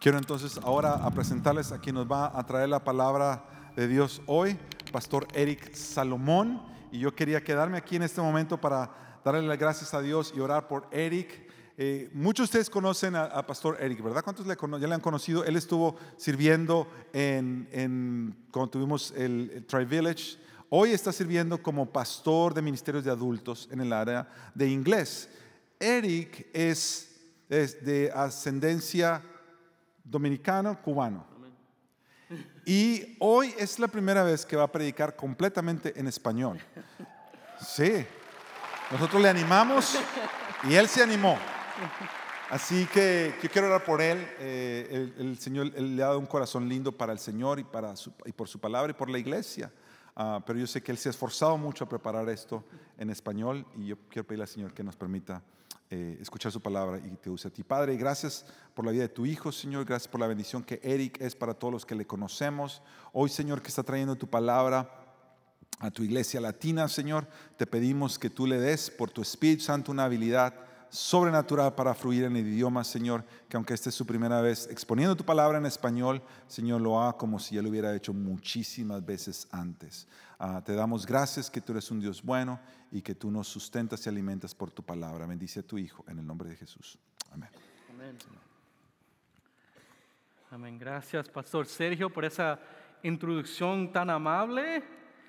Quiero entonces ahora a presentarles a quien nos va a traer la palabra de Dios hoy, Pastor Eric Salomón. Y yo quería quedarme aquí en este momento para darle las gracias a Dios y orar por Eric. Eh, muchos de ustedes conocen a, Pastor Eric, ¿verdad? ¿Cuántos le ya le han conocido? Él estuvo sirviendo en, en cuando tuvimos el, Tri Village. Hoy está sirviendo como pastor de ministerios de adultos en el área de inglés. Eric es, es de ascendencia dominicano, cubano. Y hoy es la primera vez que va a predicar completamente en español. Sí, nosotros le animamos y él se animó. Así que yo quiero orar por él. Eh, el, Señor le ha dado un corazón lindo para el Señor y, para y por su palabra y por la iglesia. Ah, pero yo sé que él se ha esforzado mucho a preparar esto en español y yo quiero pedirle al Señor que nos permita eh, escuchar su palabra y te use a ti. Padre, gracias por la vida de tu hijo, Señor. Gracias por la bendición que Eric es para todos los que le conocemos. Hoy, Señor, que está trayendo tu palabra a tu iglesia latina, Señor, te pedimos que tú le des por tu Espíritu Santo una habilidad sobrenatural para fluir en el idioma, Señor, que aunque esta es su primera vez exponiendo tu palabra en español, Señor, lo haga como si ya lo hubiera hecho muchísimas veces antes. Ah, te damos gracias que tú eres un Dios bueno y que tú nos sustentas y alimentas por tu palabra. Bendice a tu Hijo en el nombre de Jesús. Amén. Amén. Amén. Gracias, Pastor Sergio, por esa introducción tan amable.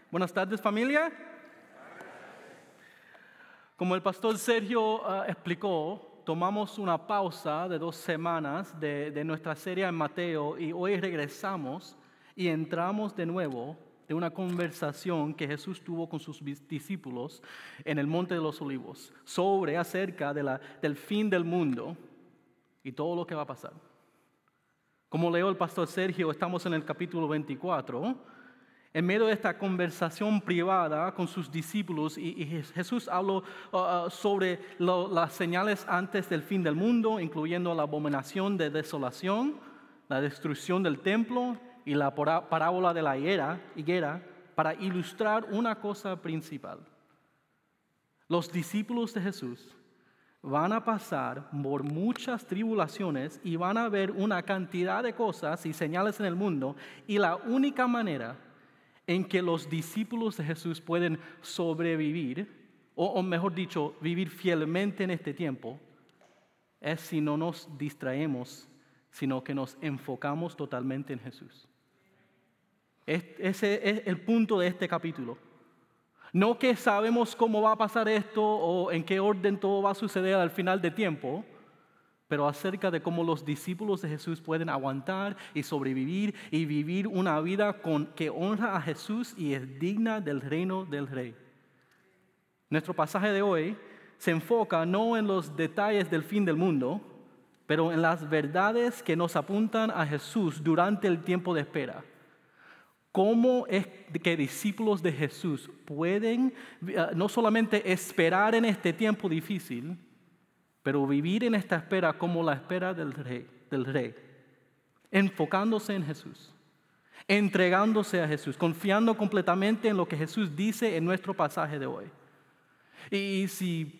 Buenas tardes, familia. Como el pastor Sergio ah, explicó, tomamos una pausa de dos semanas de, de nuestra serie en Mateo y hoy regresamos y entramos de nuevo de una conversación que Jesús tuvo con sus discípulos en el Monte de los Olivos sobre acerca de la, del fin del mundo y todo lo que va a pasar. Como leo el pastor Sergio, estamos en el capítulo 24. En medio de esta conversación privada con sus discípulos, y, Jesús habló uh, uh, sobre las señales antes del fin del mundo, incluyendo la abominación de desolación, la destrucción del templo y la parábola de la higuera, para ilustrar una cosa principal. Los discípulos de Jesús van a pasar por muchas tribulaciones y van a ver una cantidad de cosas y señales en el mundo y la única manera en que los discípulos de Jesús pueden sobrevivir, o, mejor dicho, vivir fielmente en este tiempo, es si no nos distraemos, sino que nos enfocamos totalmente en Jesús. Ese es el punto de este capítulo. No que sabemos cómo va a pasar esto o en qué orden todo va a suceder al final de tiempo, pero acerca de cómo los discípulos de Jesús pueden aguantar y sobrevivir y vivir una vida que honra a Jesús y es digna del reino del rey. Nuestro pasaje de hoy se enfoca no en los detalles del fin del mundo, pero en las verdades que nos apuntan a Jesús durante el tiempo de espera. ¿Cómo es que discípulos de Jesús pueden eh, no solamente esperar en este tiempo difícil, pero vivir en esta espera como la espera del rey, enfocándose en Jesús, entregándose a Jesús, confiando completamente en lo que Jesús dice en nuestro pasaje de hoy? Y si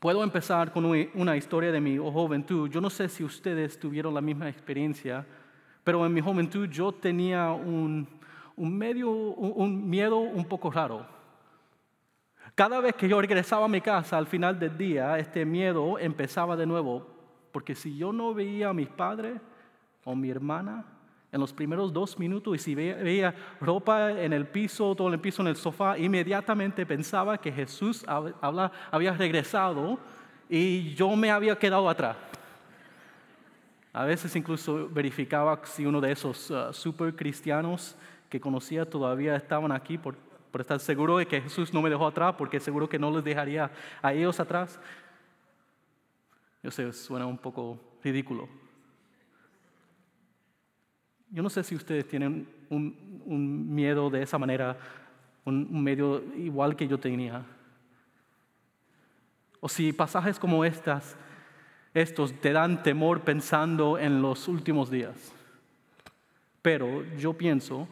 puedo empezar con una historia de mi juventud, yo no sé si ustedes tuvieron la misma experiencia, pero en mi juventud yo tenía un, medio, un, miedo un poco raro. Cada vez que yo regresaba a mi casa al final del día, este miedo empezaba de nuevo, porque si yo no veía a mis padres o mi hermana en los primeros dos minutos y si veía, ropa en el piso, todo el piso en el sofá, inmediatamente pensaba que Jesús había regresado y yo me había quedado atrás. A veces incluso verificaba si uno de esos uh, super cristianos que conocía todavía estaban aquí por, por estar seguro de que Jesús no me dejó atrás, porque seguro que no les dejaría a ellos atrás. Yo sé, suena un poco ridículo. Yo no sé si ustedes tienen un, miedo de esa manera, un, un medio igual que yo tenía. O si pasajes como estas, estos te dan temor pensando en los últimos días. Pero yo pienso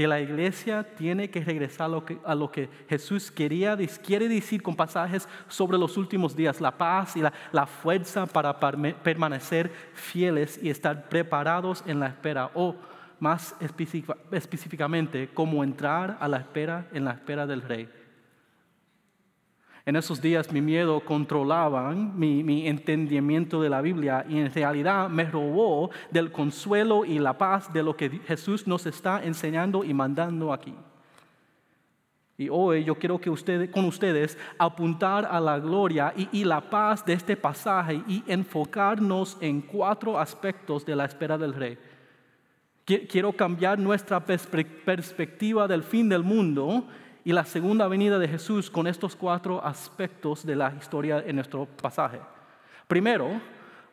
que la iglesia tiene que regresar a lo que, Jesús quería, quiere decir con pasajes sobre los últimos días, la paz y la, la fuerza para permanecer fieles y estar preparados en la espera, o más específicamente, cómo entrar a la espera en la espera del rey. En esos días mi miedo controlaba mi, mi, entendimiento de la Biblia y en realidad me robó del consuelo y la paz de lo que Jesús nos está enseñando y mandando aquí. Y hoy yo quiero que ustedes, con ustedes apuntar a la gloria y, y la paz de este pasaje y enfocarnos en cuatro aspectos de la espera del rey. Quiero cambiar nuestra perspectiva del fin del mundo y la segunda venida de Jesús con estos cuatro aspectos de la historia en nuestro pasaje. Primero,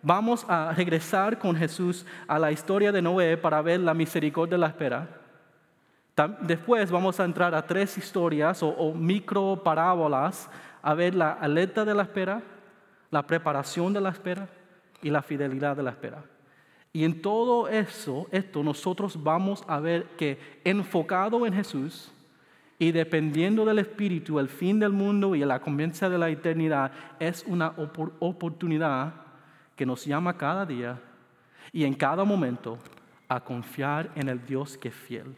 vamos a regresar con Jesús a la historia de Noé para ver la misericordia de la espera. Después vamos a entrar a tres historias o, micro parábolas a ver la alerta de la espera, la preparación de la espera y la fidelidad de la espera. Y en todo eso, esto nosotros vamos a ver que enfocado en Jesús, y dependiendo del Espíritu, el fin del mundo y la conveniencia de la eternidad es una oportunidad que nos llama cada día y en cada momento a confiar en el Dios que es fiel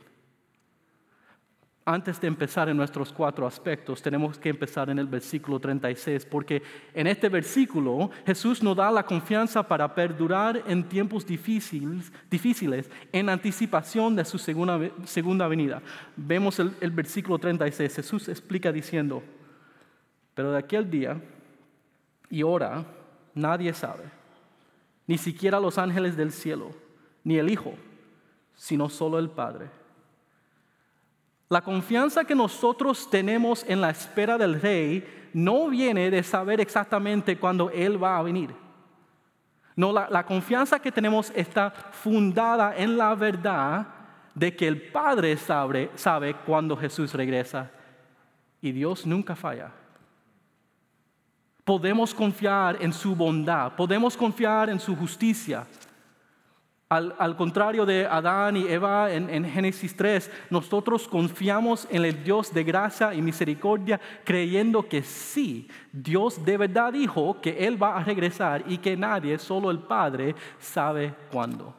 antes de empezar en nuestros cuatro aspectos, tenemos que empezar en el versículo 36, porque en este versículo Jesús nos da la confianza para perdurar en tiempos difíciles, difíciles en anticipación de su segunda, segunda venida. Vemos el, versículo 36, Jesús explica diciendo, pero de aquel día y hora nadie sabe, ni siquiera los ángeles del cielo, ni el Hijo, sino solo el Padre. La confianza que nosotros tenemos en la espera del rey no viene de saber exactamente cuándo Él va a venir. No, la, confianza que tenemos está fundada en la verdad de que el Padre sabe, sabe cuándo Jesús regresa y Dios nunca falla. Podemos confiar en su bondad, podemos confiar en su justicia, al, contrario de Adán y Eva en, en, Génesis 3, nosotros confiamos en el Dios de gracia y misericordia, creyendo que sí, Dios de verdad dijo que Él va a regresar y que nadie, solo el Padre, sabe cuándo.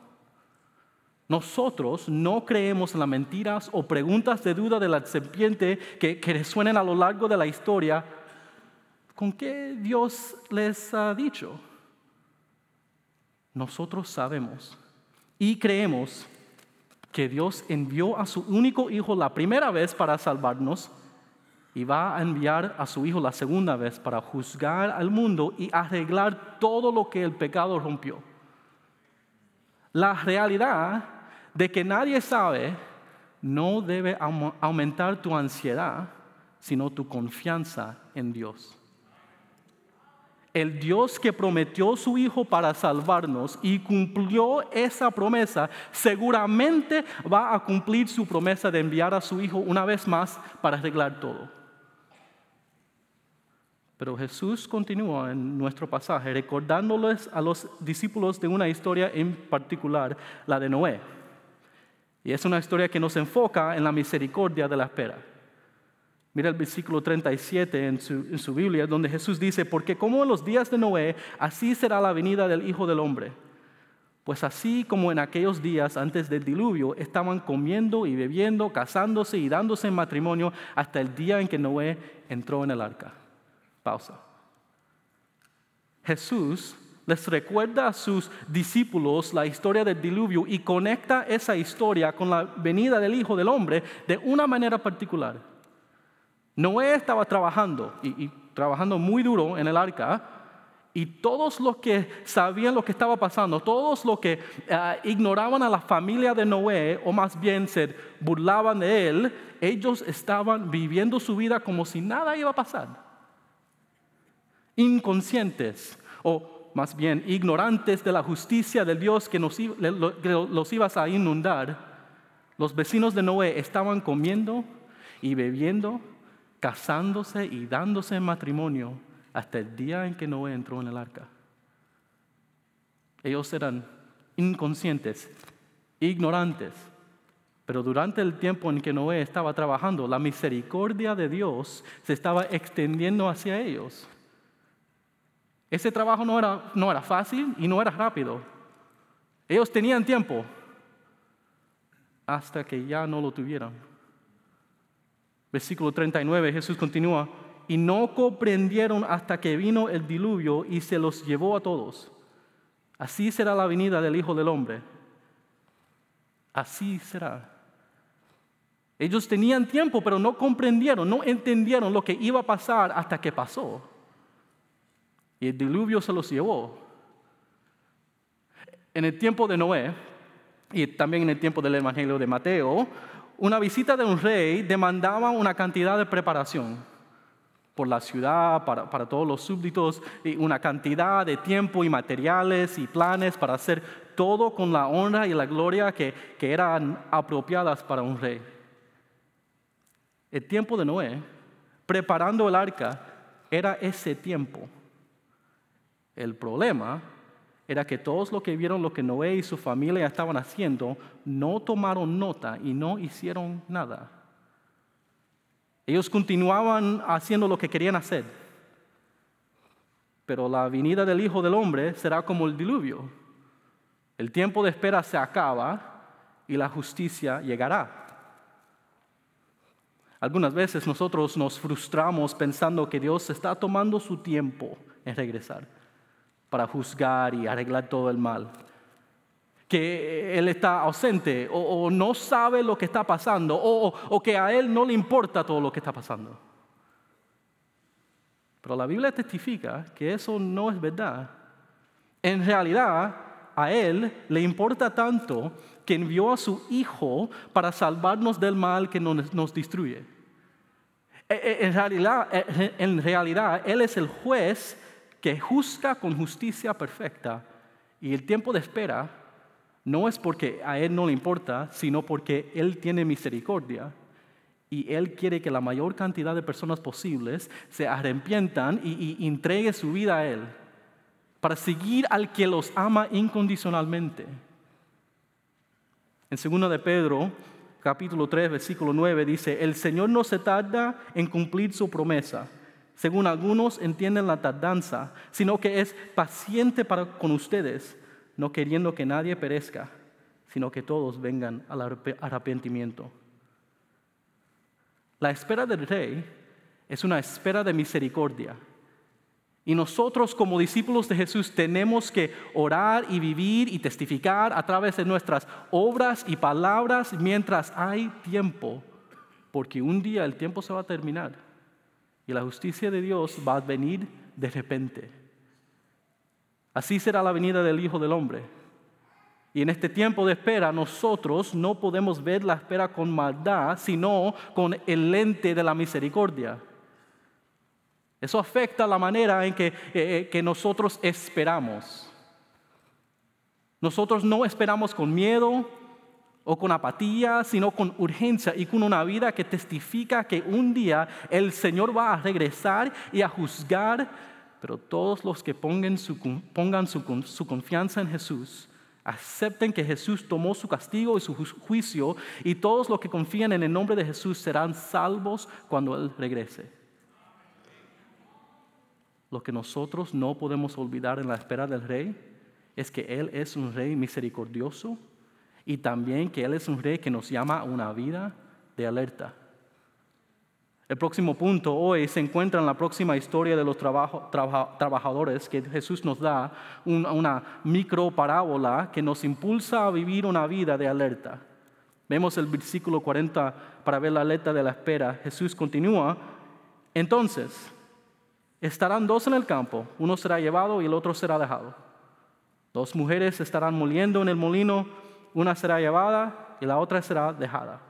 Nosotros no creemos en las mentiras o preguntas de duda de la serpiente que, que a lo largo de la historia. ¿Con qué Dios les ha dicho? Nosotros sabemos y creemos que Dios envió a su único hijo la primera vez para salvarnos y va a enviar a su hijo la segunda vez para juzgar al mundo y arreglar todo lo que el pecado rompió. La realidad de que nadie sabe no debe aumentar tu ansiedad, sino tu confianza en Dios el Dios que prometió su Hijo para salvarnos y cumplió esa promesa, seguramente va a cumplir su promesa de enviar a su Hijo una vez más para arreglar todo. Pero Jesús continúa en nuestro pasaje recordándoles a los discípulos de una historia en particular, la de Noé. Y es una historia que nos enfoca en la misericordia de la espera. Mira el versículo 37 en su, en su, Biblia, donde Jesús dice, porque como en los días de Noé, así será la venida del Hijo del Hombre. Pues así como en aquellos días antes del diluvio estaban comiendo y bebiendo, casándose y dándose en matrimonio hasta el día en que Noé entró en el arca. Pausa. Jesús les recuerda a sus discípulos la historia del diluvio y conecta esa historia con la venida del Hijo del Hombre de una manera particular. Noé estaba trabajando y, trabajando muy duro en el arca y todos los que sabían lo que estaba pasando, todos los que eh, ignoraban a la familia de Noé o más bien se burlaban de él, ellos estaban viviendo su vida como si nada iba a pasar. Inconscientes o más bien ignorantes de la justicia del Dios que, nos, los ibas a inundar, los vecinos de Noé estaban comiendo y bebiendo casándose y dándose en matrimonio hasta el día en que Noé entró en el arca. Ellos eran inconscientes, ignorantes, Pero durante el tiempo en que Noé estaba trabajando, la misericordia de Dios se estaba extendiendo hacia ellos. Ese trabajo no era, no era fácil y no era rápido. Ellos tenían tiempo hasta que ya no lo tuvieran. Versículo 39, Jesús continúa, y no comprendieron hasta que vino el diluvio y se los llevó a todos. Así será la venida del Hijo del Hombre. Así será. Ellos tenían tiempo, pero no comprendieron, no entendieron lo que iba a pasar hasta que pasó. Y el diluvio se los llevó. En el tiempo de Noé, y también en el tiempo del Evangelio de Mateo, una visita de un rey demandaba una cantidad de preparación por la ciudad, para, todos los súbditos, y una cantidad de tiempo y materiales y planes para hacer todo con la honra y la gloria que, que eran apropiadas para un rey. El tiempo de Noé, preparando el arca, era ese tiempo. El problema era que todos los que vieron lo que Noé y su familia estaban haciendo no tomaron nota y no hicieron nada. Ellos continuaban haciendo lo que querían hacer. Pero la venida del Hijo del Hombre será como el diluvio. El tiempo de espera se acaba y la justicia llegará. Algunas veces nosotros nos frustramos pensando que Dios está tomando su tiempo en regresar para juzgar y arreglar todo el mal que él está ausente o, no sabe lo que está pasando o, o que a él no le importa todo lo que está pasando. Pero la Biblia testifica que eso no es verdad. En realidad, a Él le importa tanto que envió a su Hijo para salvarnos del mal que nos, nos destruye. E, e, en realidad, e, en realidad, Él es el juez que juzga con justicia perfecta y el tiempo de espera no es porque a Él no le importa, sino porque Él tiene misericordia y Él quiere que la mayor cantidad de personas posibles se arrepientan y, y entregue su vida a Él para seguir al que los ama incondicionalmente. En 2 de Pedro, capítulo 3, versículo 9, dice, el Señor no se tarda en cumplir su promesa, según algunos entienden la tardanza, sino que es paciente para con ustedes no queriendo que nadie perezca, sino que todos vengan al arrepentimiento. La espera del rey es una espera de misericordia. Y nosotros como discípulos de Jesús tenemos que orar y vivir y testificar a través de nuestras obras y palabras mientras hay tiempo, porque un día el tiempo se va a terminar y la justicia de Dios va a venir de repente. Así será la venida del Hijo del Hombre. Y en este tiempo de espera nosotros no podemos ver la espera con maldad, sino con el lente de la misericordia. Eso afecta la manera en que, eh, eh, que nosotros esperamos. Nosotros no esperamos con miedo o con apatía, sino con urgencia y con una vida que testifica que un día el Señor va a regresar y a juzgar pero todos los que pongan, su, su confianza en Jesús, acepten que Jesús tomó su castigo y su juicio, y todos los que confían en el nombre de Jesús serán salvos cuando Él regrese. Lo que nosotros no podemos olvidar en la espera del Rey es que Él es un Rey misericordioso y también que Él es un Rey que nos llama a una vida de alerta. El próximo punto hoy se encuentra en la próxima historia de los trabajadores que Jesús nos da, una micro parábola que nos impulsa a vivir una vida de alerta. Vemos el versículo 40 para ver la alerta de la espera. Jesús continúa. Entonces, estarán dos en el campo, uno será llevado y el otro será dejado. Dos mujeres estarán moliendo en el molino, una será llevada y la otra será dejada.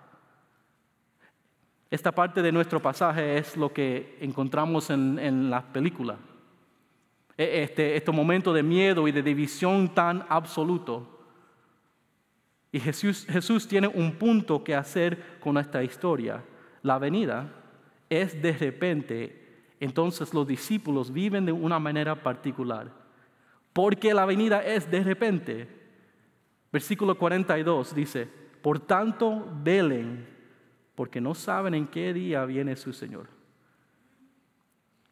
Esta parte de nuestro pasaje es lo que encontramos en, la película. E, este, este momento de miedo y de división tan absoluto. Y Jesús, Jesús tiene un punto que hacer con esta historia. La venida es de repente, entonces los discípulos viven de una manera particular. Porque la venida es de repente. Versículo 42 dice, por tanto, velen, porque no saben en qué día viene su Señor.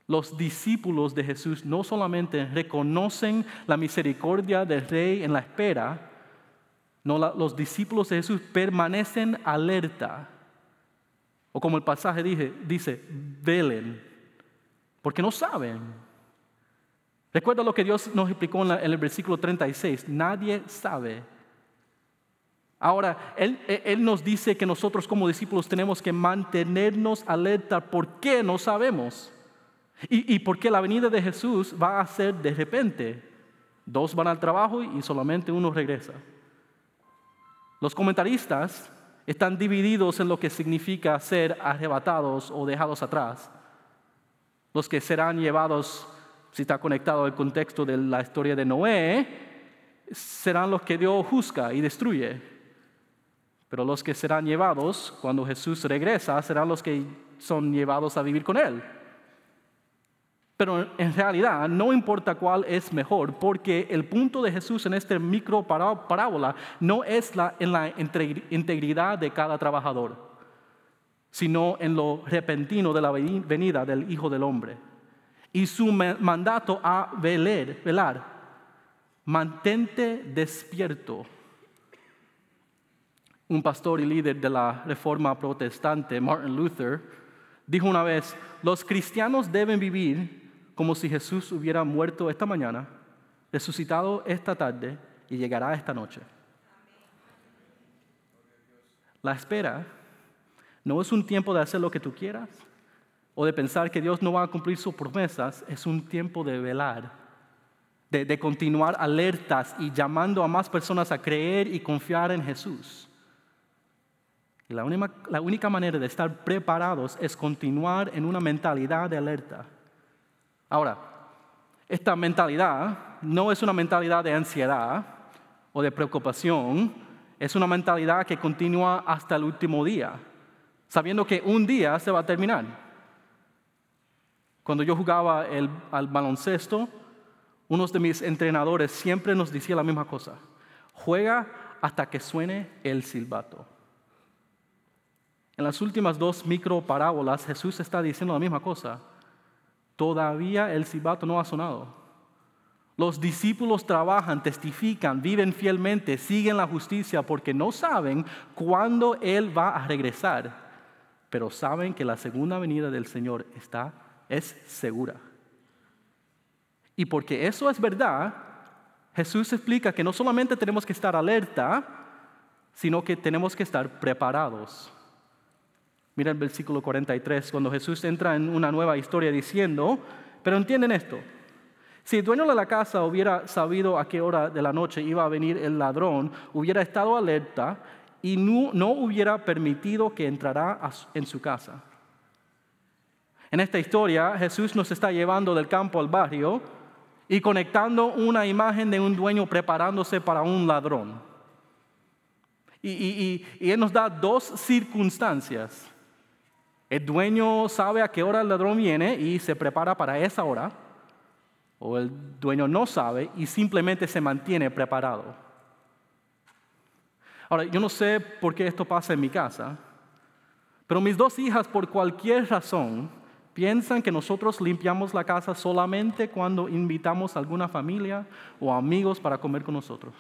Los discípulos de Jesús no solamente reconocen la misericordia del Rey en la espera, no, los discípulos de Jesús permanecen alerta. O como el pasaje dice, dice, velen, porque no saben. Recuerda lo que Dios nos explicó en, en el versículo 36, nadie sabe Ahora, él, nos dice que nosotros como discípulos tenemos que mantenernos alerta. ¿Por qué? No sabemos. Y, y porque la venida de Jesús va a ser de repente. Dos van al trabajo y solamente uno regresa. Los comentaristas están divididos en lo que significa ser arrebatados o dejados atrás. Los que serán llevados, si está conectado al contexto de la historia de Noé, serán los que Dios juzga y destruye. Pero los que serán llevados cuando Jesús regresa serán los que son llevados a vivir con Él. Pero en realidad no importa cuál es mejor, porque el punto de Jesús en este micro parábola no es la, en la integridad de cada trabajador, sino en lo repentino de la venida del Hijo del Hombre. Y su mandato a velar, velar, mantente despierto un pastor y líder de la reforma protestante, Martin Luther, dijo una vez, los cristianos deben vivir como si Jesús hubiera muerto esta mañana, resucitado esta tarde y llegará esta noche. La espera no es un tiempo de hacer lo que tú quieras o de pensar que Dios no va a cumplir sus promesas, es un tiempo de velar, de, de continuar alertas y llamando a más personas a creer y confiar en Jesús. La única, la única manera de estar preparados es continuar en una mentalidad de alerta. Ahora, esta mentalidad no es una mentalidad de ansiedad o de preocupación, es una mentalidad que continúa hasta el último día, sabiendo que un día se va a terminar. Cuando yo jugaba al baloncesto, uno de mis entrenadores siempre nos decía la misma cosa, juega hasta que suene el silbato. En las últimas dos micro parábolas Jesús está diciendo la misma cosa. Todavía el cibato no ha sonado. Los discípulos trabajan, testifican, viven fielmente, siguen la justicia porque no saben cuándo Él va a regresar, pero saben que la segunda venida del Señor está, es segura. Y porque eso es verdad, Jesús explica que no solamente tenemos que estar alerta, sino que tenemos que estar preparados. Mira el versículo 43, cuando Jesús entra en una nueva historia diciendo, pero entienden esto, si el dueño de la casa hubiera sabido a qué hora de la noche iba a venir el ladrón, hubiera estado alerta y no, no hubiera permitido que entrara en su casa. En esta historia Jesús nos está llevando del campo al barrio y conectando una imagen de un dueño preparándose para un ladrón. y Él nos da dos circunstancias el dueño sabe a qué hora el ladrón viene y se prepara para esa hora. O el dueño no sabe y simplemente se mantiene preparado. Ahora, yo no sé por qué esto pasa en mi casa, pero mis dos hijas por cualquier razón piensan que nosotros limpiamos la casa solamente cuando invitamos a alguna familia o amigos para comer con nosotros.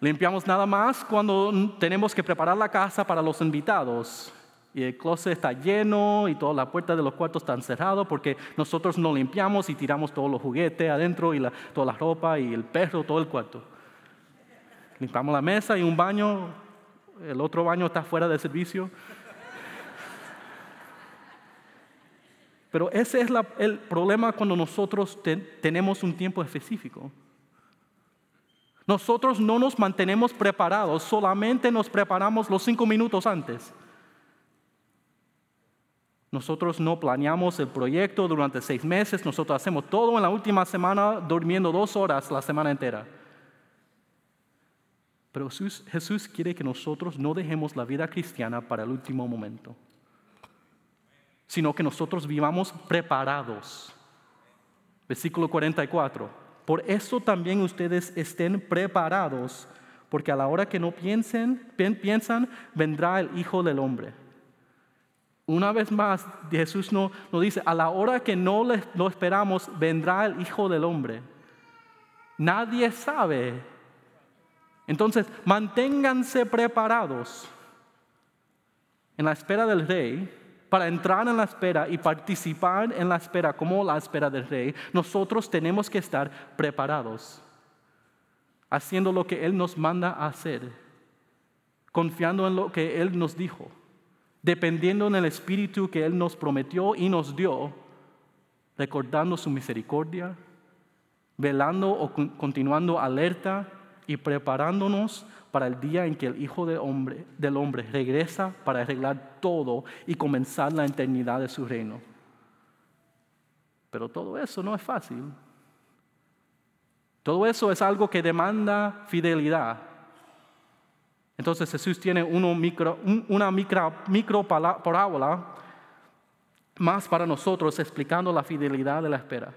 Limpiamos nada más cuando tenemos que preparar la casa para los invitados y el closet está lleno y todas las puertas de los cuartos están cerradas porque nosotros no limpiamos y tiramos todos los juguetes adentro y toda la ropa y el perro, todo el cuarto. Limpiamos la mesa y un baño, el otro baño está fuera de servicio. Pero ese es el problema cuando nosotros tenemos un tiempo específico. Nosotros no nos mantenemos preparados, solamente nos preparamos los cinco minutos antes. Nosotros no planeamos el proyecto durante seis meses, nosotros hacemos todo en la última semana durmiendo dos horas la semana entera. Pero Jesús, quiere que nosotros no dejemos la vida cristiana para el último momento, sino que nosotros vivamos preparados. Versículo 44. Por eso también ustedes estén preparados, porque a la hora que no piensen, piensan, vendrá el Hijo del Hombre. Una vez más, Jesús nos no dice, a la hora que no lo esperamos, vendrá el Hijo del Hombre. Nadie sabe. Entonces, manténganse preparados en la espera del rey, para entrar en la espera y participar en la espera como la espera del rey, nosotros tenemos que estar preparados, haciendo lo que Él nos manda a hacer, confiando en lo que Él nos dijo, dependiendo en el Espíritu que Él nos prometió y nos dio, recordando su misericordia, velando o continuando alerta y preparándonos para el día en que el Hijo del hombre, del hombre regresa para arreglar todo y comenzar la eternidad de su reino. Pero todo eso no es fácil. Todo eso es algo que demanda fidelidad. Entonces Jesús tiene una micro, micro parábola más para nosotros explicando la fidelidad de la espera.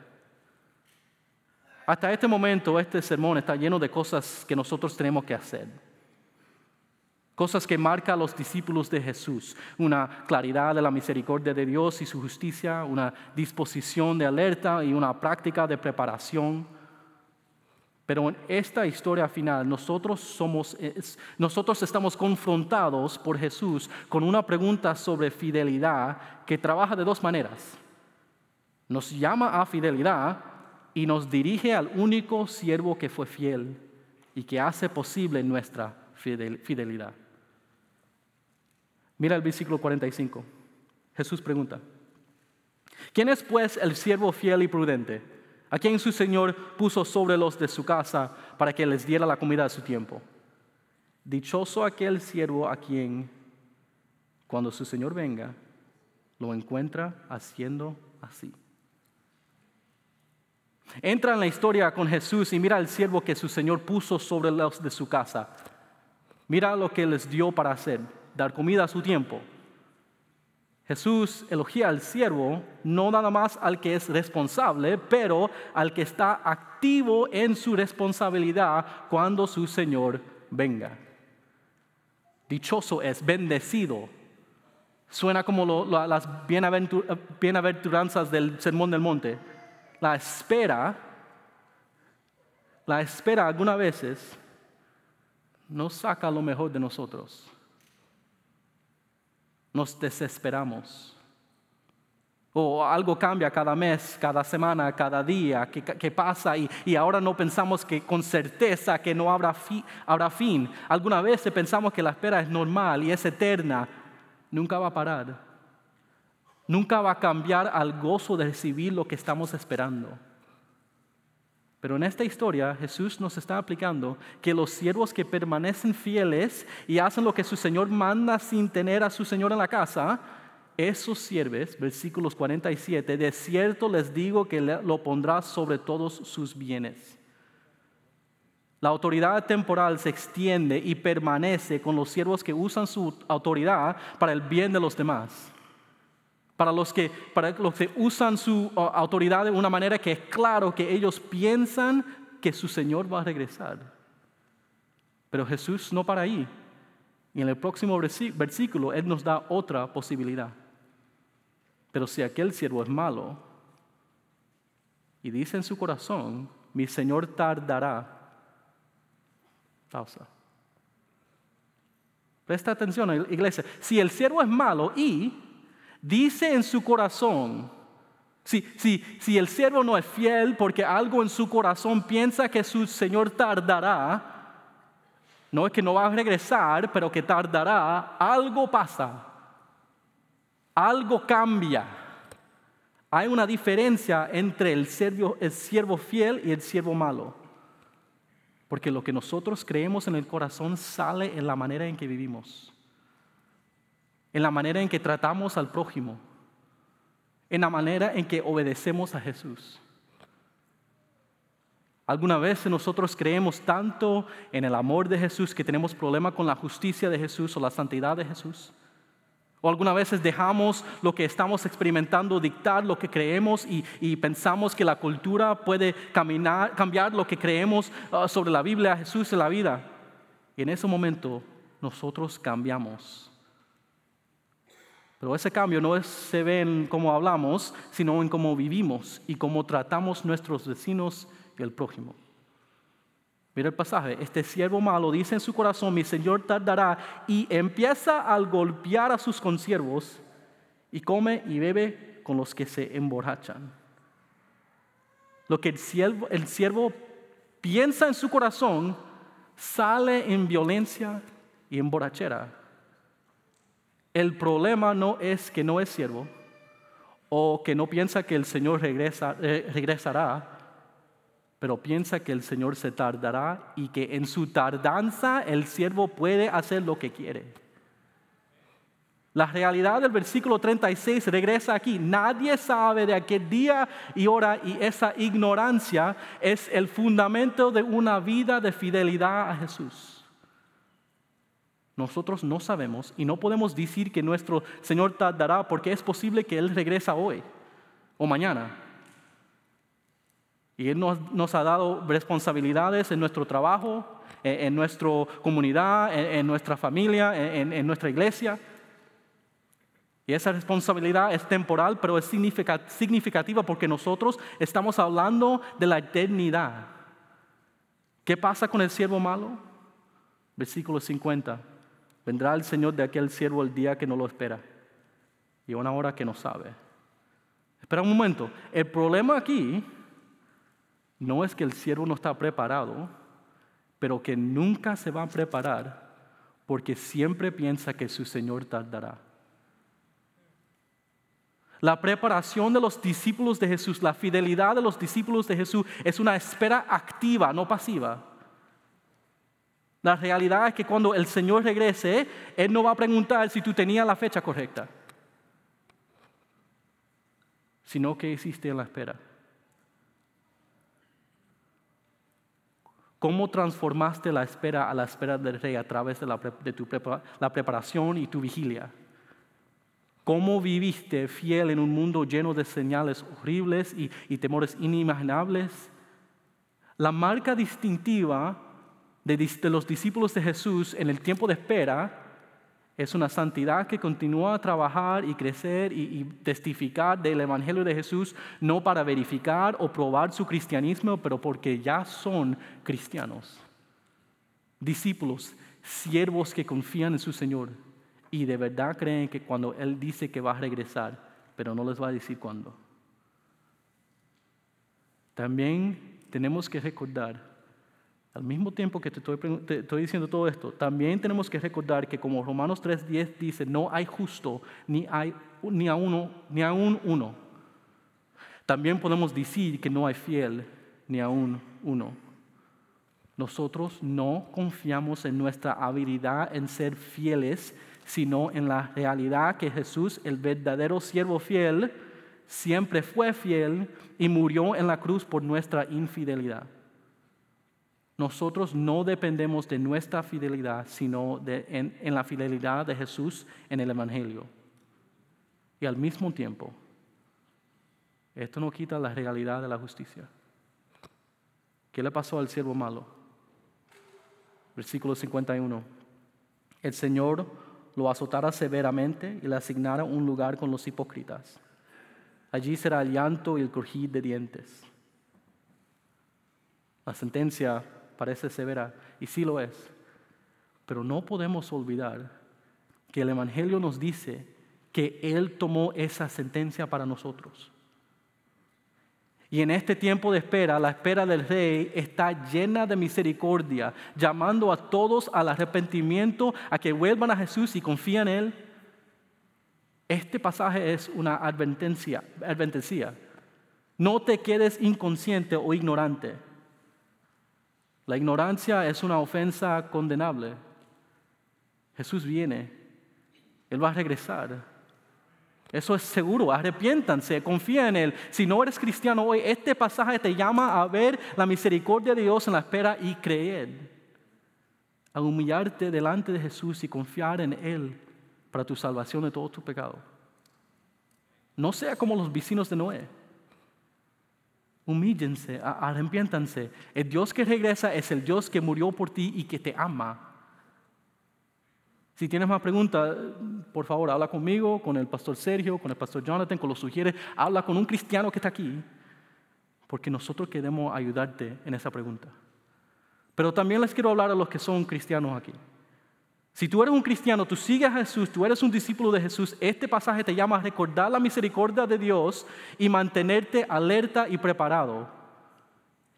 Hasta este momento este sermón está lleno de cosas que nosotros tenemos que hacer. Cosas que marcan a los discípulos de Jesús. Una claridad de la misericordia de Dios y su justicia, una disposición de alerta y una práctica de preparación. Pero en esta historia final nosotros, somos, nosotros estamos confrontados por Jesús con una pregunta sobre fidelidad que trabaja de dos maneras. Nos llama a fidelidad y nos dirige al único siervo que fue fiel y que hace posible nuestra fidelidad. Mira el versículo 45. Jesús pregunta, ¿quién es pues el siervo fiel y prudente, a quien su Señor puso sobre los de su casa para que les diera la comida a su tiempo? Dichoso aquel siervo a quien, cuando su Señor venga, lo encuentra haciendo así. Entra en la historia con Jesús y mira al siervo que su Señor puso sobre los de su casa. Mira lo que les dio para hacer, dar comida a su tiempo. Jesús elogia al siervo, no nada más al que es responsable, pero al que está activo en su responsabilidad cuando su Señor venga. Dichoso es, bendecido. Suena como las bienaventuranzas del Sermón del Monte la espera, la espera algunas veces nos saca lo mejor de nosotros. Nos desesperamos. O algo cambia cada mes, cada semana, cada día que, pasa y, y, ahora no pensamos que con certeza que no habrá, habrá fin. Alguna vez pensamos que la espera es normal y es eterna. Nunca va a parar nunca va a cambiar al gozo de recibir lo que estamos esperando. Pero en esta historia Jesús nos está aplicando que los siervos que permanecen fieles y hacen lo que su Señor manda sin tener a su Señor en la casa, esos siervos, versículos 47, de cierto les digo que lo pondrá sobre todos sus bienes. La autoridad temporal se extiende y permanece con los siervos que usan su autoridad para el bien de los demás para los que, para los que usan su uh, autoridad de una manera que es claro que ellos piensan que su Señor va a regresar. Pero Jesús no para ahí. Y en el próximo versículo Él nos da otra posibilidad. Pero si aquel siervo es malo y dice en su corazón, mi Señor tardará, pausa. Presta atención, iglesia. Si el siervo es malo y dice en su corazón, si, si, si el siervo no es fiel porque algo en su corazón piensa que su Señor tardará, no es que no va a regresar, pero que tardará, algo pasa, algo cambia. Hay una diferencia entre el siervo, el siervo fiel y el siervo malo. Porque lo que nosotros creemos en el corazón sale en la manera en que vivimos en la manera en que tratamos al prójimo, en la manera en que obedecemos a Jesús. Alguna vez nosotros creemos tanto en el amor de Jesús que tenemos problema con la justicia de Jesús o la santidad de Jesús. O algunas veces dejamos lo que estamos experimentando dictar lo que creemos y, pensamos que la cultura puede cambiar lo que creemos ah, sobre la Biblia, Jesús y la vida. Y en ese momento nosotros cambiamos. Pero ese cambio no se ve en cómo hablamos, sino en cómo vivimos y cómo tratamos nuestros vecinos y el prójimo. Mira el pasaje, este siervo malo dice en su corazón, mi Señor tardará, y empieza a golpear a sus consiervos y come y bebe con los que se emborrachan. Lo que el siervo, el siervo piensa en su corazón sale en violencia y en borrachera. El problema no es que no es siervo o que no piensa que el Señor regresa, eh, regresará, pero piensa que el Señor se tardará y que en su tardanza el siervo puede hacer lo que quiere. La realidad del versículo 36 regresa aquí. Nadie sabe de aquel día y hora y esa ignorancia es el fundamento de una vida de fidelidad a Jesús. Nosotros no sabemos y no podemos decir que nuestro Señor tardará porque es posible que Él regresa hoy o mañana. Y Él nos, ha dado responsabilidades en nuestro trabajo, en, nuestra comunidad, en, nuestra familia, en, nuestra iglesia. Y esa responsabilidad es temporal, pero es significativa porque nosotros estamos hablando de la eternidad. ¿Qué pasa con el siervo malo? Versículo 50. Vendrá el Señor de aquel siervo el día que no lo espera y una hora que no sabe. Espera un momento. El problema aquí no es que el siervo no está preparado, pero que nunca se va a preparar porque siempre piensa que su Señor tardará. La preparación de los discípulos de Jesús, la fidelidad de los discípulos de Jesús es una espera activa, no pasiva. La realidad es que cuando el Señor regrese, Él no va a preguntar si tú tenías la fecha correcta, sino que hiciste en la espera. ¿Cómo transformaste la espera a la espera del rey a través de la, tu preparación y tu vigilia? ¿Cómo viviste fiel en un mundo lleno de señales horribles y, y temores inimaginables? La marca distintiva de, los discípulos de Jesús en el tiempo de espera es una santidad que continúa a trabajar y crecer y, testificar del Evangelio de Jesús, no para verificar o probar su cristianismo, pero porque ya son cristianos. Discípulos, siervos que confían en su Señor y de verdad creen que cuando Él dice que va a regresar, pero no les va a decir cuándo. También tenemos que recordar al mismo tiempo que te estoy, diciendo todo esto, también tenemos que recordar que como Romanos 3.10 dice, no hay justo ni, hay, ni, a uno, ni aún uno. También podemos decir que no hay fiel ni aún uno. Nosotros no confiamos en nuestra habilidad en ser fieles, sino en la realidad que Jesús, el verdadero siervo fiel, siempre fue fiel y murió en la cruz por nuestra infidelidad. Nosotros no dependemos de nuestra fidelidad, sino de, en, la fidelidad de Jesús en el Evangelio. Y al mismo tiempo, esto no quita la realidad de la justicia. ¿Qué le pasó al siervo malo? Versículo 51. El Señor lo azotara severamente y le asignara un lugar con los hipócritas. Allí será el llanto y el crujir de dientes. La sentencia parece severa, y sí lo es. Pero no podemos olvidar que el Evangelio nos dice que Él tomó esa sentencia para nosotros. Y en este tiempo de espera, la espera del rey está llena de misericordia, llamando a todos al arrepentimiento, a que vuelvan a Jesús y confíen en Él. Este pasaje es una advertencia, advertencia. No te quedes inconsciente o ignorante. La ignorancia es una ofensa condenable. Jesús viene, Él va a regresar. Eso es seguro, arrepiéntanse, confía en Él. Si no eres cristiano hoy, este pasaje te llama a ver la misericordia de Dios en la espera y creer. A humillarte delante de Jesús y confiar en Él para tu salvación de todo tu pecado. No sea como los vecinos de Noé Humíllense, arrepiéntanse. El Dios que regresa es el Dios que murió por ti y que te ama. Si tienes más preguntas, por favor, habla conmigo, con el pastor Sergio, con el pastor Jonathan, con los sugieres. Habla con un cristiano que está aquí, porque nosotros queremos ayudarte en esa pregunta. Pero también les quiero hablar a los que son cristianos aquí. Si tú eres un cristiano, tú sigues a Jesús, tú eres un discípulo de Jesús, este pasaje te llama a recordar la misericordia de Dios y mantenerte alerta y preparado.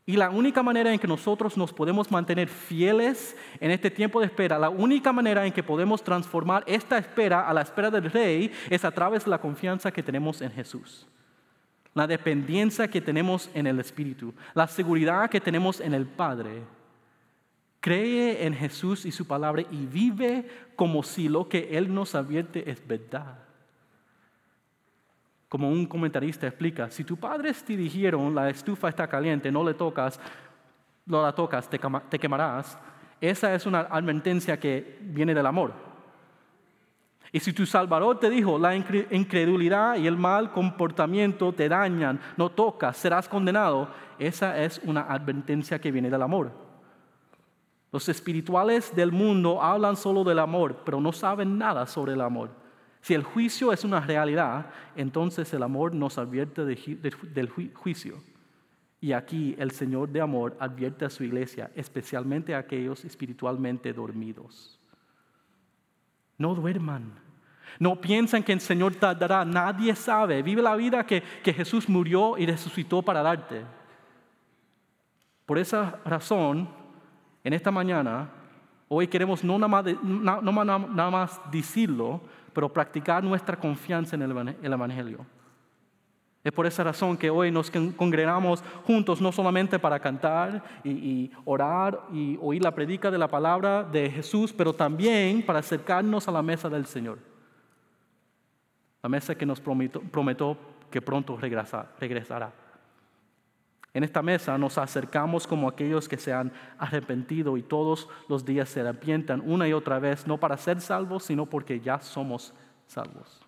Y la única manera en que nosotros nos podemos mantener fieles en este tiempo de espera, la única manera en que podemos transformar esta espera a la espera del Rey es a través de la confianza que tenemos en Jesús. La dependencia que tenemos en el Espíritu, la seguridad que tenemos en el Padre. Cree en Jesús y su palabra y vive como si lo que Él nos advierte es verdad. Como un comentarista explica, si tus padres te dijeron la estufa está caliente, no le tocas, no la tocas, te, te quemarás, esa es una advertencia que viene del amor. Y si tu Salvador te dijo, la incredulidad y el mal comportamiento te dañan, no tocas, serás condenado, esa es una advertencia que viene del amor. Los espirituales del mundo hablan solo del amor, pero no saben nada sobre el amor. Si el juicio es una realidad, entonces el amor nos advierte del juicio. Y aquí el Señor de amor advierte a su iglesia, especialmente a aquellos espiritualmente dormidos. No duerman. No piensen que el Señor tardará. Nadie sabe. Vive la vida que, que Jesús murió y resucitó para darte. Por esa razón, en esta mañana, hoy queremos no nada más, decirlo, pero practicar nuestra confianza en el Evangelio. Es por esa razón que hoy nos congregamos juntos no solamente para cantar y, orar y oír la predica de la palabra de Jesús, pero también para acercarnos a la mesa del Señor. La mesa que nos prometió, que pronto regresará. En esta mesa nos acercamos como aquellos que se han arrepentido y todos los días se arrepientan una y otra vez, no para ser salvos, sino porque ya somos salvos.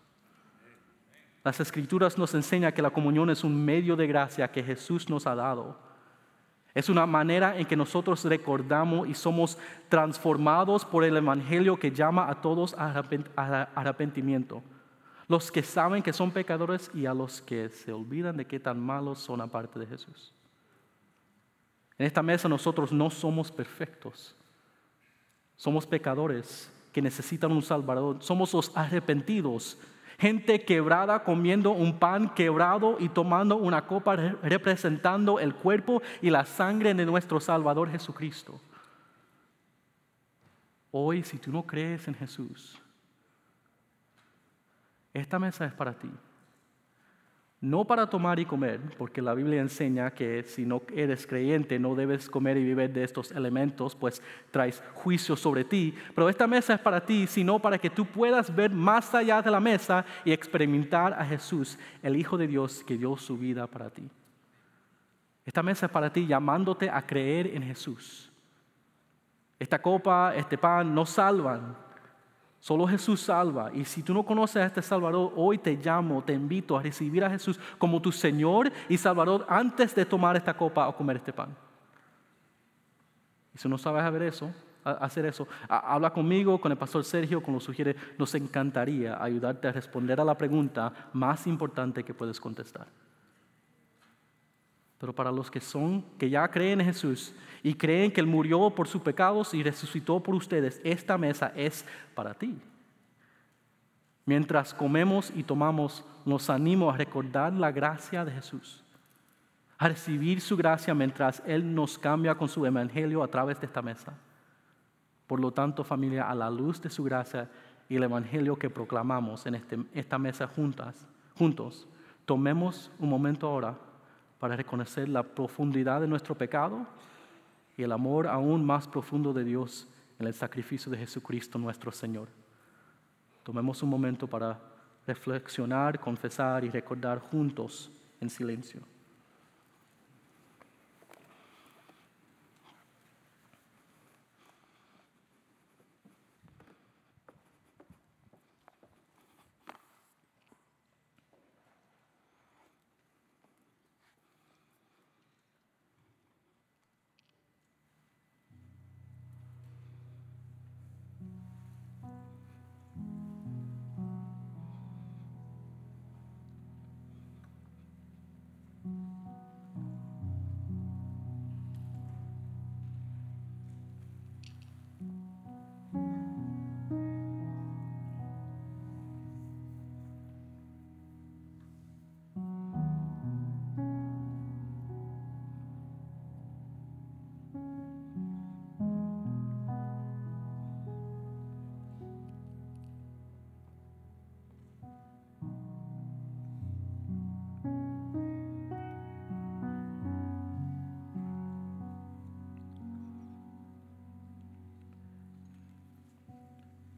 Las escrituras nos enseñan que la comunión es un medio de gracia que Jesús nos ha dado. Es una manera en que nosotros recordamos y somos transformados por el Evangelio que llama a todos a arrepentimiento. Los que saben que son pecadores y a los que se olvidan de qué tan malos son aparte de Jesús. En esta mesa nosotros no somos perfectos. Somos pecadores que necesitan un Salvador. Somos los arrepentidos. Gente quebrada comiendo un pan quebrado y tomando una copa representando el cuerpo y la sangre de nuestro Salvador Jesucristo. Hoy, si tú no crees en Jesús, esta mesa es para ti. No para tomar y comer, porque la Biblia enseña que si no eres creyente no debes comer y vivir de estos elementos, pues traes juicio sobre ti. Pero esta mesa es para ti, sino para que tú puedas ver más allá de la mesa y experimentar a Jesús, el Hijo de Dios que dio su vida para ti. Esta mesa es para ti llamándote a creer en Jesús. Esta copa, este pan no salvan, Solo Jesús salva. Y si tú no conoces a este Salvador, hoy te llamo, te invito a recibir a Jesús como tu Señor y Salvador antes de tomar esta copa o comer este pan. Y si no sabes hacer eso, hacer eso, habla conmigo, con el pastor Sergio, con lo sugiere. Nos encantaría ayudarte a responder a la pregunta más importante que puedes contestar. Pero para los que son, que ya creen en Jesús y creen que Él murió por sus pecados y resucitó por ustedes, esta mesa es para ti. Mientras comemos y tomamos, nos animo a recordar la gracia de Jesús, a recibir su gracia mientras Él nos cambia con su evangelio a través de esta mesa. Por lo tanto, familia, a la luz de su gracia y el evangelio que proclamamos en este, esta mesa juntas, juntos, tomemos un momento ahora para reconocer la profundidad de nuestro pecado y el amor aún más profundo de Dios en el sacrificio de Jesucristo nuestro Señor. Tomemos un momento para reflexionar, confesar y recordar juntos en silencio.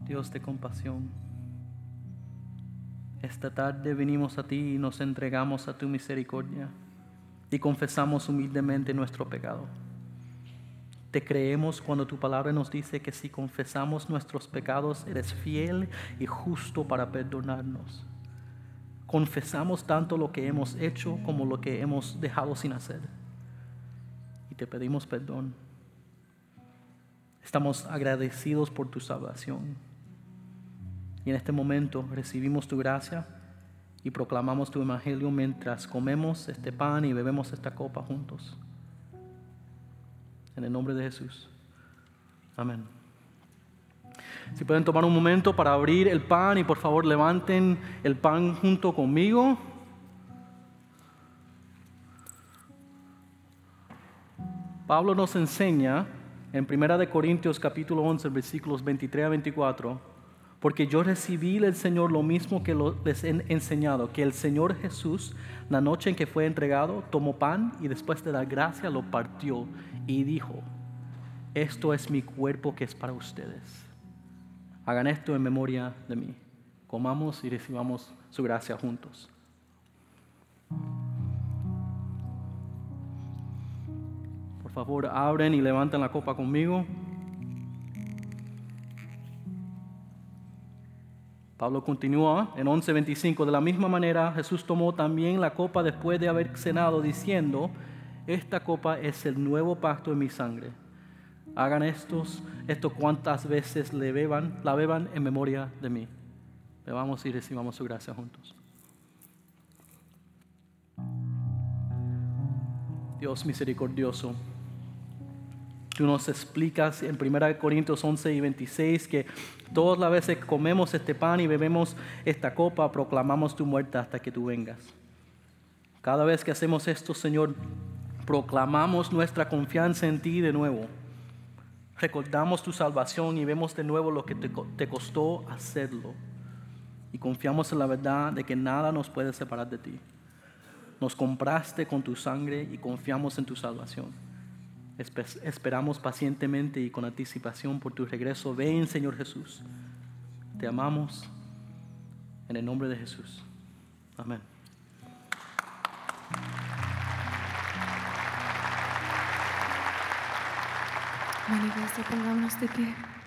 Dios de compasión, esta tarde venimos a ti y nos entregamos a tu misericordia y confesamos humildemente nuestro pecado. Te creemos cuando tu palabra nos dice que si confesamos nuestros pecados, eres fiel y justo para perdonarnos. Confesamos tanto lo que hemos hecho como lo que hemos dejado sin hacer. Y te pedimos perdón. Estamos agradecidos por tu salvación. Y en este momento recibimos tu gracia y proclamamos tu evangelio mientras comemos este pan y bebemos esta copa juntos. En el nombre de Jesús. Amén. Si pueden tomar un momento para abrir el pan y por favor levanten el pan junto conmigo. Pablo nos enseña en 1 Corintios capítulo 11 versículos 23 a 24, porque yo recibí del Señor lo mismo que les he enseñado, que el Señor Jesús, la noche en que fue entregado, tomó pan y después de dar gracia lo partió y dijo, esto es mi cuerpo que es para ustedes. Hagan esto en memoria de mí. Comamos y recibamos su gracia juntos. Por favor, abren y levanten la copa conmigo. Pablo continúa en 11:25. De la misma manera, Jesús tomó también la copa después de haber cenado, diciendo, esta copa es el nuevo pacto en mi sangre. Hagan estos, esto cuantas veces le beban, la beban en memoria de mí. Bebamos y recibamos su gracia juntos. Dios misericordioso, tú nos explicas en 1 Corintios 11 y 26 que todas las veces que comemos este pan y bebemos esta copa, proclamamos tu muerte hasta que tú vengas. Cada vez que hacemos esto, Señor, proclamamos nuestra confianza en ti de nuevo recordamos tu salvación y vemos de nuevo lo que te, costó hacerlo. Y confiamos en la verdad de que nada nos puede separar de ti. Nos compraste con tu sangre y confiamos en tu salvación. Esperamos pacientemente y con anticipación por tu regreso. Ven, Señor Jesús. Te amamos en el nombre de Jesús. Amén. De.